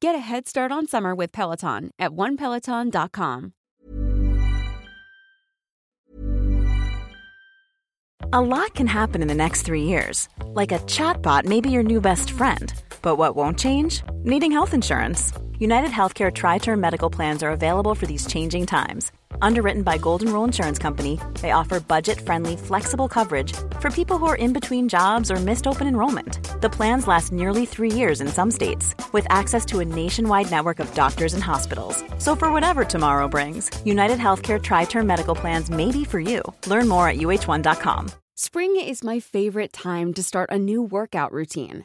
Get a head start on summer with Peloton at onepeloton.com. A lot can happen in the next three years. Like a chatbot may be your new best friend. But what won't change? Needing health insurance. United Healthcare Tri Term Medical Plans are available for these changing times. Underwritten by Golden Rule Insurance Company, they offer budget-friendly, flexible coverage for people who are in between jobs or missed open enrollment. The plans last nearly three years in some states, with access to a nationwide network of doctors and hospitals. So for whatever tomorrow brings, United Healthcare Tri-Term Medical Plans may be for you. Learn more at uh1.com. Spring is my favorite time to start a new workout routine.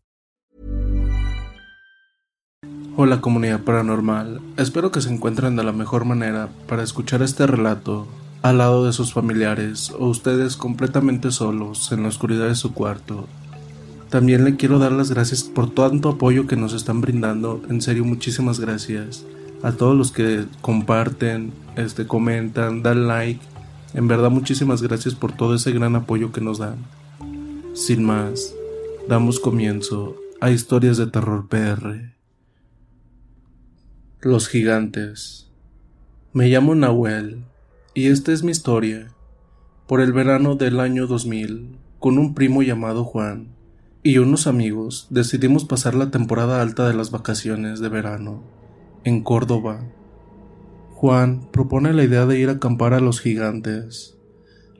Hola comunidad paranormal, espero que se encuentren de la mejor manera para escuchar este relato al lado de sus familiares o ustedes completamente solos en la oscuridad de su cuarto. También le quiero dar las gracias por tanto apoyo que nos están brindando, en serio muchísimas gracias a todos los que comparten, este comentan, dan like. En verdad muchísimas gracias por todo ese gran apoyo que nos dan. Sin más, damos comienzo a Historias de Terror PR. Los gigantes. Me llamo Nahuel y esta es mi historia. Por el verano del año 2000, con un primo llamado Juan y unos amigos decidimos pasar la temporada alta de las vacaciones de verano en Córdoba. Juan propone la idea de ir a acampar a los gigantes,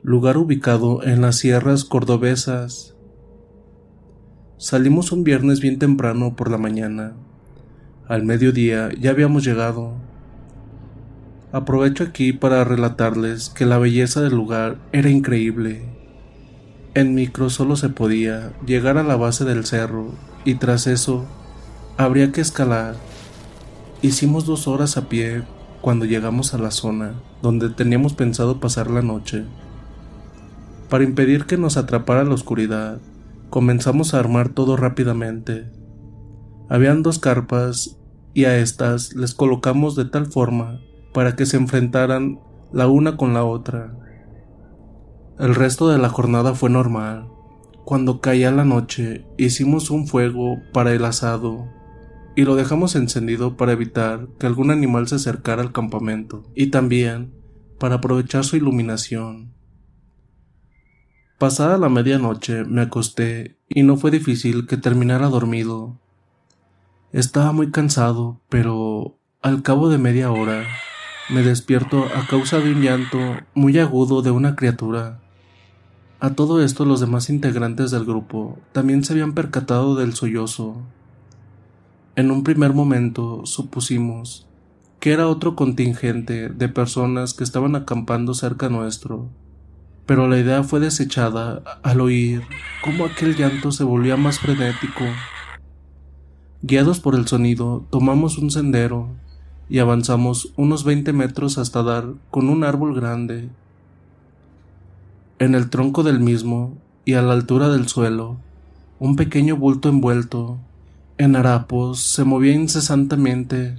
lugar ubicado en las sierras cordobesas. Salimos un viernes bien temprano por la mañana al mediodía ya habíamos llegado. Aprovecho aquí para relatarles que la belleza del lugar era increíble. En micro solo se podía llegar a la base del cerro y tras eso habría que escalar. Hicimos dos horas a pie cuando llegamos a la zona donde teníamos pensado pasar la noche. Para impedir que nos atrapara la oscuridad, comenzamos a armar todo rápidamente. Habían dos carpas y a estas les colocamos de tal forma para que se enfrentaran la una con la otra. El resto de la jornada fue normal. Cuando caía la noche, hicimos un fuego para el asado y lo dejamos encendido para evitar que algún animal se acercara al campamento y también para aprovechar su iluminación. Pasada la medianoche me acosté y no fue difícil que terminara dormido. Estaba muy cansado, pero al cabo de media hora me despierto a causa de un llanto muy agudo de una criatura. A todo esto los demás integrantes del grupo también se habían percatado del sollozo. En un primer momento supusimos que era otro contingente de personas que estaban acampando cerca nuestro, pero la idea fue desechada al oír cómo aquel llanto se volvía más frenético Guiados por el sonido, tomamos un sendero y avanzamos unos 20 metros hasta dar con un árbol grande. En el tronco del mismo y a la altura del suelo, un pequeño bulto envuelto en harapos se movía incesantemente.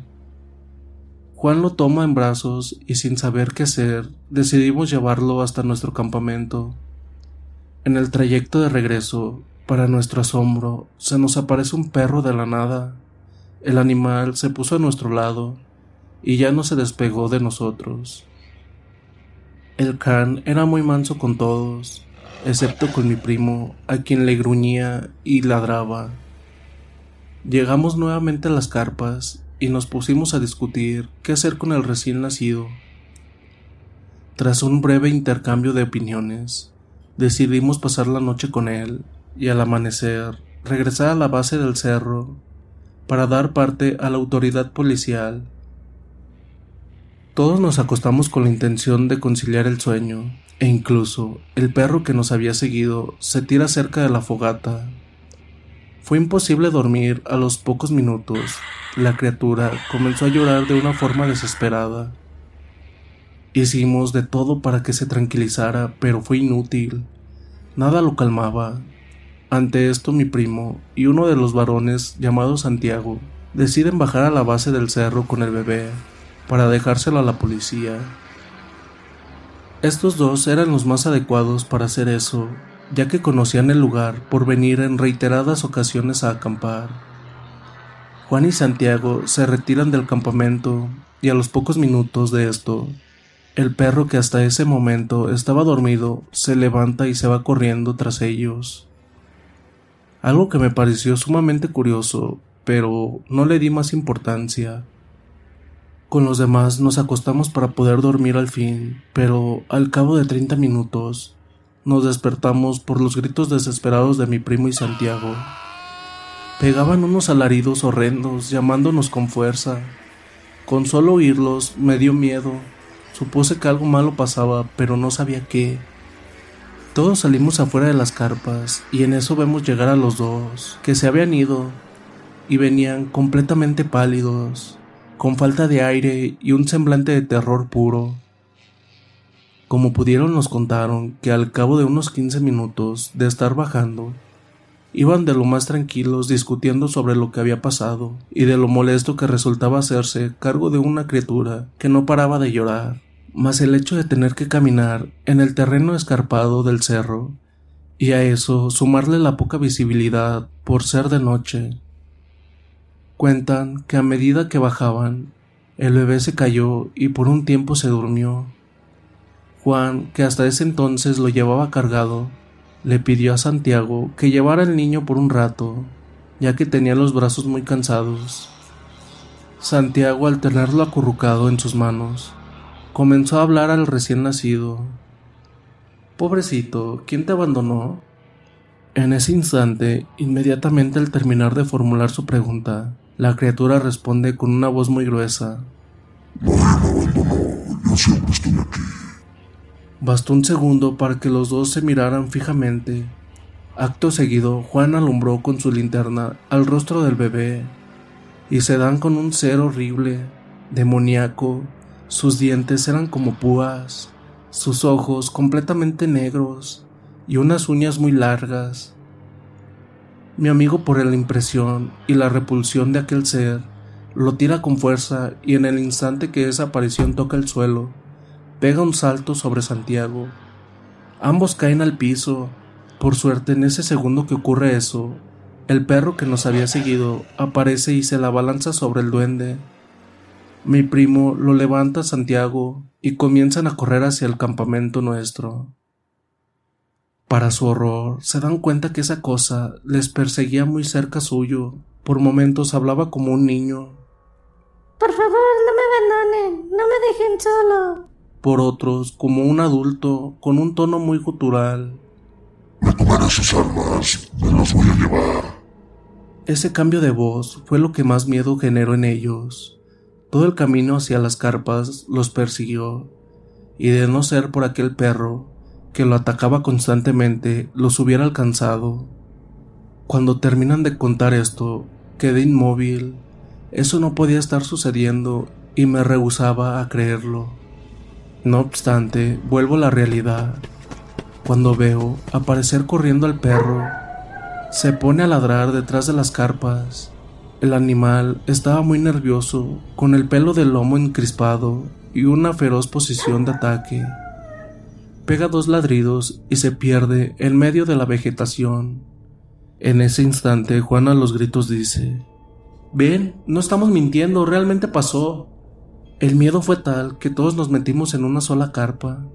Juan lo toma en brazos y sin saber qué hacer, decidimos llevarlo hasta nuestro campamento. En el trayecto de regreso, para nuestro asombro, se nos aparece un perro de la nada. El animal se puso a nuestro lado y ya no se despegó de nosotros. El can era muy manso con todos, excepto con mi primo, a quien le gruñía y ladraba. Llegamos nuevamente a las carpas y nos pusimos a discutir qué hacer con el recién nacido. Tras un breve intercambio de opiniones, decidimos pasar la noche con él y al amanecer regresar a la base del cerro para dar parte a la autoridad policial. Todos nos acostamos con la intención de conciliar el sueño, e incluso el perro que nos había seguido se tira cerca de la fogata fue imposible dormir a los pocos minutos. La criatura comenzó a llorar de una forma desesperada. Hicimos de todo para que se tranquilizara, pero fue inútil. Nada lo calmaba. Ante esto mi primo y uno de los varones, llamado Santiago, deciden bajar a la base del cerro con el bebé para dejárselo a la policía. Estos dos eran los más adecuados para hacer eso, ya que conocían el lugar por venir en reiteradas ocasiones a acampar. Juan y Santiago se retiran del campamento y a los pocos minutos de esto, el perro que hasta ese momento estaba dormido se levanta y se va corriendo tras ellos. Algo que me pareció sumamente curioso, pero no le di más importancia. Con los demás nos acostamos para poder dormir al fin, pero al cabo de treinta minutos nos despertamos por los gritos desesperados de mi primo y Santiago. Pegaban unos alaridos horrendos, llamándonos con fuerza. Con solo oírlos me dio miedo. Supuse que algo malo pasaba, pero no sabía qué. Todos salimos afuera de las carpas y en eso vemos llegar a los dos, que se habían ido y venían completamente pálidos, con falta de aire y un semblante de terror puro. Como pudieron nos contaron que al cabo de unos 15 minutos de estar bajando, iban de lo más tranquilos discutiendo sobre lo que había pasado y de lo molesto que resultaba hacerse cargo de una criatura que no paraba de llorar, más el hecho de tener que caminar en el terreno escarpado del cerro, y a eso sumarle la poca visibilidad por ser de noche. Cuentan que a medida que bajaban, el bebé se cayó y por un tiempo se durmió. Juan, que hasta ese entonces lo llevaba cargado, le pidió a Santiago que llevara al niño por un rato, ya que tenía los brazos muy cansados. Santiago, al tenerlo acurrucado en sus manos, comenzó a hablar al recién nacido. Pobrecito, ¿quién te abandonó? En ese instante, inmediatamente al terminar de formular su pregunta, la criatura responde con una voz muy gruesa. Me abandonó, aquí. Bastó un segundo para que los dos se miraran fijamente. Acto seguido, Juan alumbró con su linterna al rostro del bebé, y se dan con un ser horrible, demoníaco. Sus dientes eran como púas, sus ojos completamente negros y unas uñas muy largas. Mi amigo, por la impresión y la repulsión de aquel ser, lo tira con fuerza y en el instante que esa aparición toca el suelo, pega un salto sobre Santiago. Ambos caen al piso. Por suerte, en ese segundo que ocurre eso, el perro que nos había seguido aparece y se la balanza sobre el duende. Mi primo lo levanta a Santiago y comienzan a correr hacia el campamento nuestro. Para su horror, se dan cuenta que esa cosa les perseguía muy cerca suyo. Por momentos hablaba como un niño. Por favor, no me abandonen, no me dejen solo por otros como un adulto con un tono muy gutural. Me tomaré sus armas, me las voy a llevar. Ese cambio de voz fue lo que más miedo generó en ellos. Todo el camino hacia las carpas los persiguió, y de no ser por aquel perro, que lo atacaba constantemente, los hubiera alcanzado. Cuando terminan de contar esto, Quedé inmóvil. Eso no podía estar sucediendo y me rehusaba a creerlo. No obstante, vuelvo a la realidad. Cuando veo aparecer corriendo al perro, se pone a ladrar detrás de las carpas. El animal estaba muy nervioso, con el pelo del lomo encrispado y una feroz posición de ataque. Pega dos ladridos y se pierde en medio de la vegetación. En ese instante, Juan a los gritos dice, Ven, no estamos mintiendo, realmente pasó. El miedo fue tal que todos nos metimos en una sola carpa.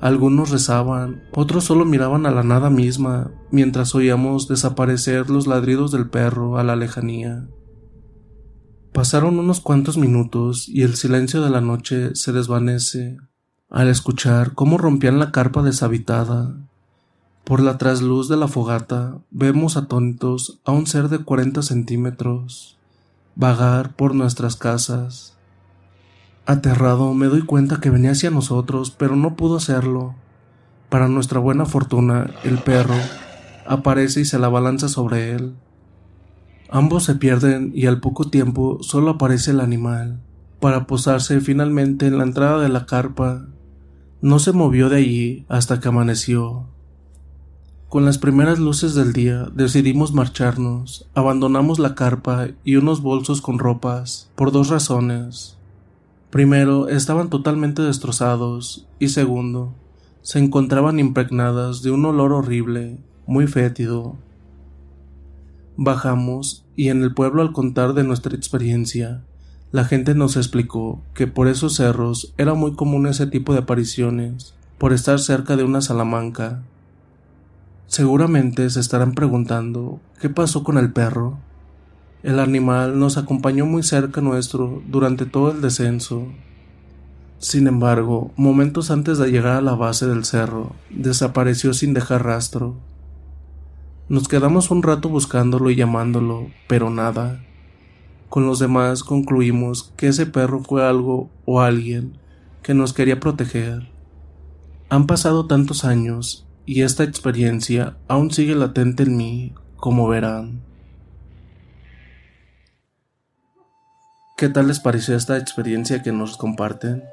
Algunos rezaban, otros solo miraban a la nada misma mientras oíamos desaparecer los ladridos del perro a la lejanía. Pasaron unos cuantos minutos y el silencio de la noche se desvanece al escuchar cómo rompían la carpa deshabitada. Por la trasluz de la fogata vemos atónitos a un ser de cuarenta centímetros vagar por nuestras casas. Aterrado me doy cuenta que venía hacia nosotros, pero no pudo hacerlo. Para nuestra buena fortuna, el perro aparece y se la balanza sobre él. Ambos se pierden y al poco tiempo solo aparece el animal, para posarse finalmente en la entrada de la carpa. No se movió de allí hasta que amaneció. Con las primeras luces del día decidimos marcharnos, abandonamos la carpa y unos bolsos con ropas, por dos razones. Primero, estaban totalmente destrozados, y segundo, se encontraban impregnadas de un olor horrible, muy fétido. Bajamos, y en el pueblo al contar de nuestra experiencia, la gente nos explicó que por esos cerros era muy común ese tipo de apariciones, por estar cerca de una salamanca, Seguramente se estarán preguntando ¿qué pasó con el perro? El animal nos acompañó muy cerca nuestro durante todo el descenso. Sin embargo, momentos antes de llegar a la base del cerro, desapareció sin dejar rastro. Nos quedamos un rato buscándolo y llamándolo, pero nada. Con los demás concluimos que ese perro fue algo o alguien que nos quería proteger. Han pasado tantos años y esta experiencia aún sigue latente en mí, como verán. ¿Qué tal les pareció esta experiencia que nos comparten?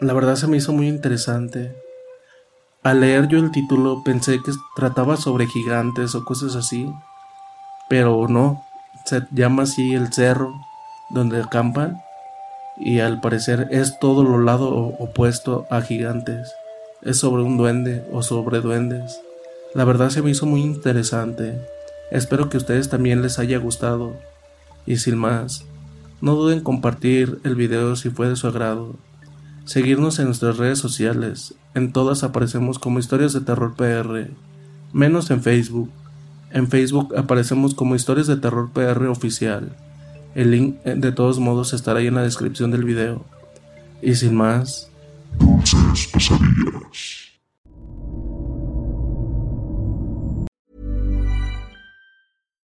La verdad se me hizo muy interesante. Al leer yo el título pensé que trataba sobre gigantes o cosas así, pero no, se llama así el cerro donde acampan y al parecer es todo lo lado opuesto a gigantes es sobre un duende o sobre duendes. La verdad se me hizo muy interesante. Espero que a ustedes también les haya gustado. Y sin más, no duden en compartir el video si fue de su agrado. Seguirnos en nuestras redes sociales. En todas aparecemos como historias de terror PR. Menos en Facebook. En Facebook aparecemos como historias de terror PR oficial. El link eh, de todos modos estará ahí en la descripción del video. Y sin más, dulces.